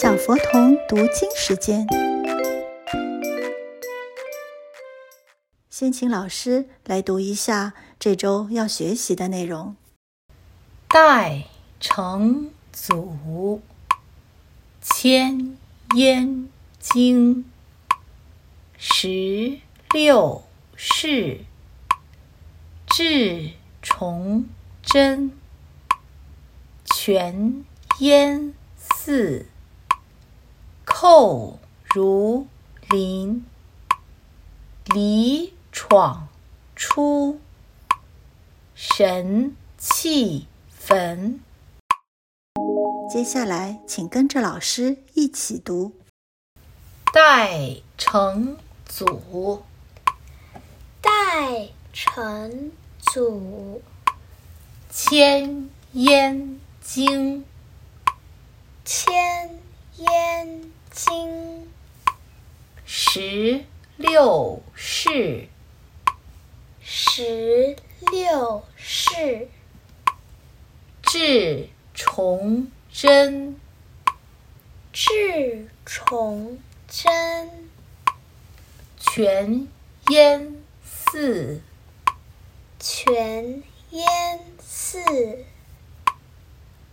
小佛童读经时间，先请老师来读一下这周要学习的内容。代成祖，千烟经，十六世，至崇祯，全烟寺。寇如林，离闯出，神气焚。接下来，请跟着老师一起读：代成祖，代成祖，千烟经，千烟。经十六世，十六世，至崇祯，至崇祯，全烟寺，全烟寺，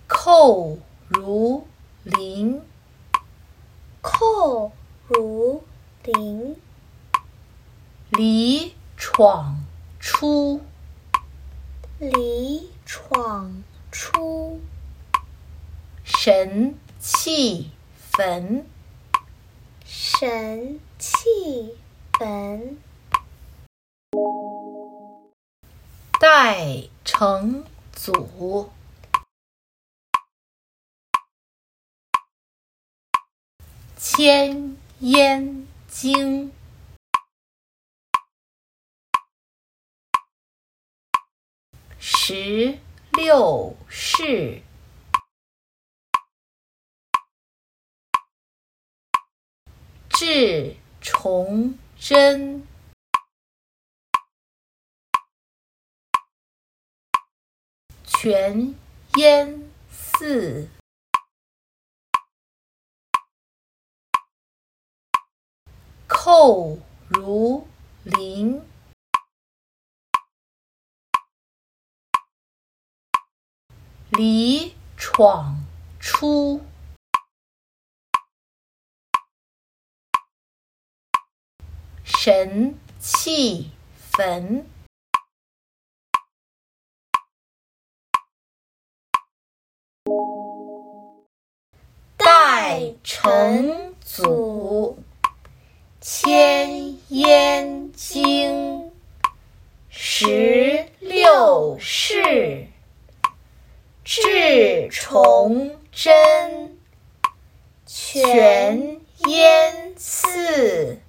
寇如林。寇如林，李闯出，李闯出，神气焚，神气焚，代成祖。千烟经，十六世，至崇祯，全烟寺。后如林，离闯出，神气焚，代成祖。千烟经，十六世，至崇祯，全烟寺，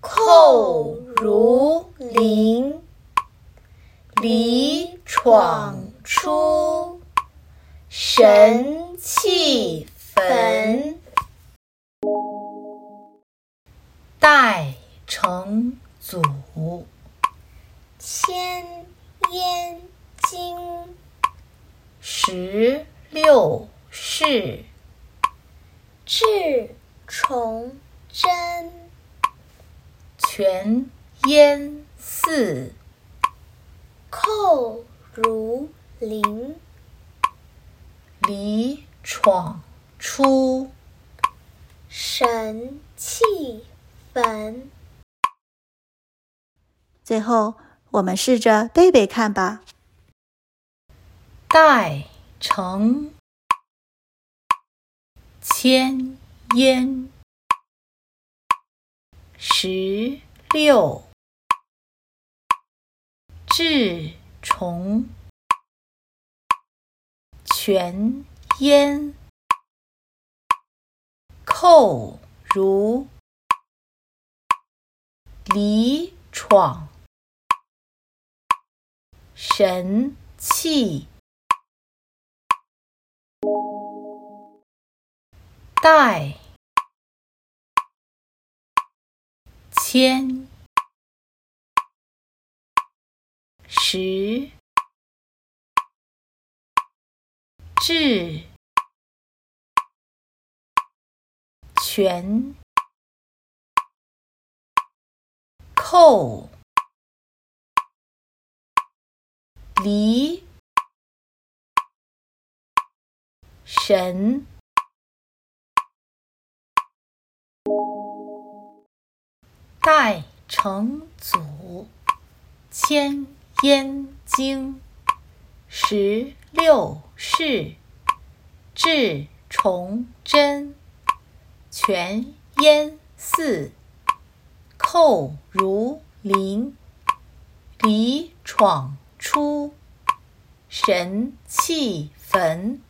寇如林，离闯出，神气焚。代成祖，千烟经，十六世，至崇祯，全烟寺，寇如林，离闯出，神气。本。最后，我们试着背背看吧。代成千烟十六至崇全烟寇如。离闯，神气，代千。十。至全。寇离神代成祖千烟经十六世至崇祯全烟寺后如林离闯出神气焚。